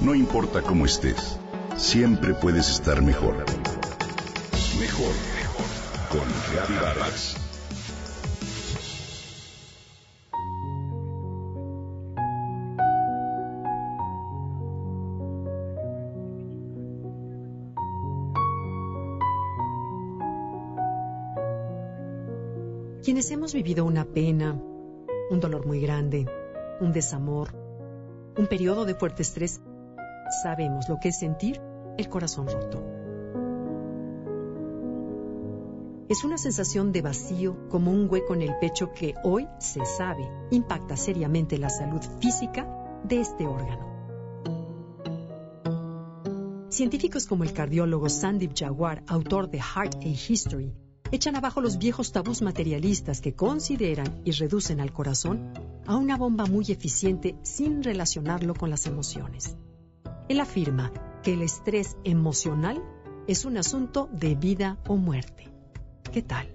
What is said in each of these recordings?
No importa cómo estés, siempre puedes estar mejor. Mejor, mejor. Con Reavivadas. Quienes hemos vivido una pena, un dolor muy grande, un desamor, un periodo de fuerte estrés, sabemos lo que es sentir el corazón roto. Es una sensación de vacío como un hueco en el pecho que hoy se sabe impacta seriamente la salud física de este órgano. Científicos como el cardiólogo Sandeep Jawar, autor de Heart a History, echan abajo los viejos tabús materialistas que consideran y reducen al corazón a una bomba muy eficiente sin relacionarlo con las emociones. Él afirma que el estrés emocional es un asunto de vida o muerte. ¿Qué tal?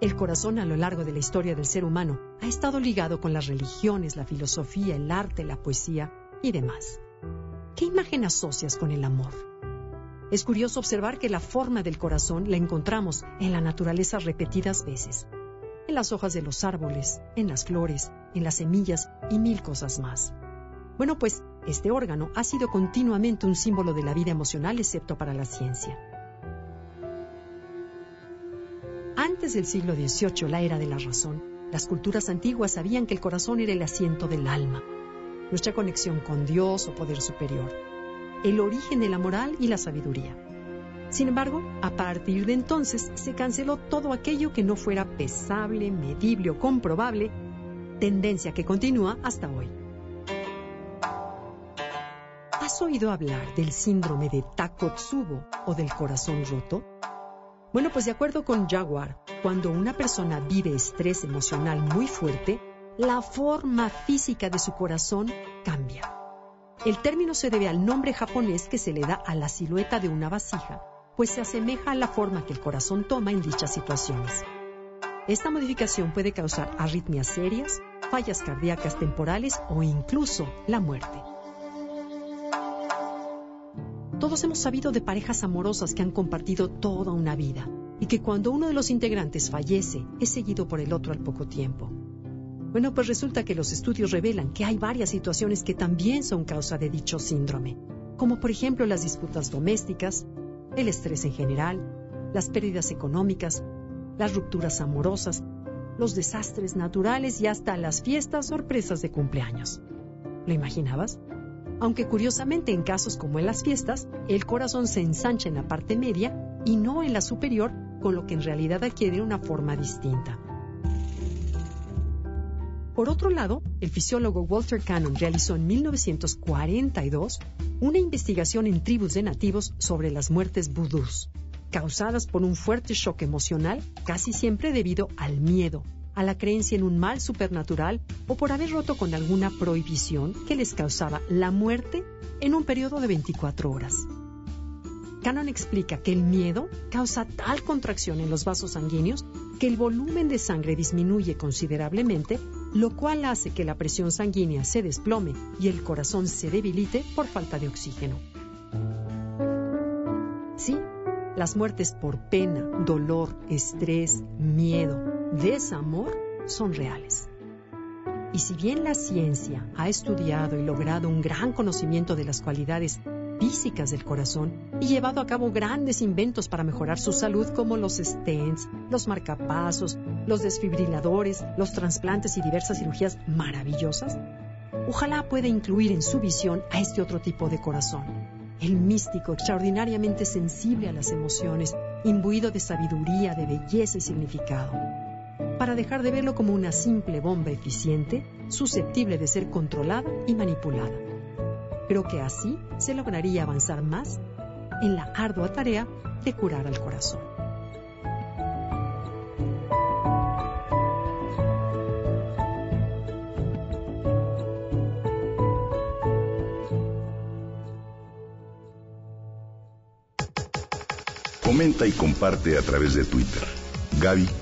El corazón a lo largo de la historia del ser humano ha estado ligado con las religiones, la filosofía, el arte, la poesía y demás. ¿Qué imagen asocias con el amor? Es curioso observar que la forma del corazón la encontramos en la naturaleza repetidas veces, en las hojas de los árboles, en las flores, en las semillas y mil cosas más. Bueno, pues este órgano ha sido continuamente un símbolo de la vida emocional excepto para la ciencia. Antes del siglo XVIII, la era de la razón, las culturas antiguas sabían que el corazón era el asiento del alma, nuestra conexión con Dios o poder superior el origen de la moral y la sabiduría. Sin embargo, a partir de entonces se canceló todo aquello que no fuera pesable, medible o comprobable, tendencia que continúa hasta hoy. ¿Has oído hablar del síndrome de Takotsubo o del corazón roto? Bueno, pues de acuerdo con Jaguar, cuando una persona vive estrés emocional muy fuerte, la forma física de su corazón cambia. El término se debe al nombre japonés que se le da a la silueta de una vasija, pues se asemeja a la forma que el corazón toma en dichas situaciones. Esta modificación puede causar arritmias serias, fallas cardíacas temporales o incluso la muerte. Todos hemos sabido de parejas amorosas que han compartido toda una vida y que cuando uno de los integrantes fallece es seguido por el otro al poco tiempo. Bueno, pues resulta que los estudios revelan que hay varias situaciones que también son causa de dicho síndrome, como por ejemplo las disputas domésticas, el estrés en general, las pérdidas económicas, las rupturas amorosas, los desastres naturales y hasta las fiestas sorpresas de cumpleaños. ¿Lo imaginabas? Aunque curiosamente en casos como en las fiestas, el corazón se ensancha en la parte media y no en la superior, con lo que en realidad adquiere una forma distinta. Por otro lado, el fisiólogo Walter Cannon realizó en 1942 una investigación en tribus de nativos sobre las muertes vudús, causadas por un fuerte shock emocional, casi siempre debido al miedo, a la creencia en un mal supernatural o por haber roto con alguna prohibición que les causaba la muerte en un periodo de 24 horas. Cannon explica que el miedo causa tal contracción en los vasos sanguíneos que el volumen de sangre disminuye considerablemente, lo cual hace que la presión sanguínea se desplome y el corazón se debilite por falta de oxígeno. Sí, las muertes por pena, dolor, estrés, miedo, desamor son reales. Y si bien la ciencia ha estudiado y logrado un gran conocimiento de las cualidades físicas del corazón y llevado a cabo grandes inventos para mejorar su salud como los stents, los marcapasos, los desfibriladores, los trasplantes y diversas cirugías maravillosas, ojalá pueda incluir en su visión a este otro tipo de corazón, el místico, extraordinariamente sensible a las emociones, imbuido de sabiduría, de belleza y significado, para dejar de verlo como una simple bomba eficiente, susceptible de ser controlada y manipulada. Creo que así se lograría avanzar más en la ardua tarea de curar al corazón. Comenta y comparte a través de Twitter. Gaby-Vargas.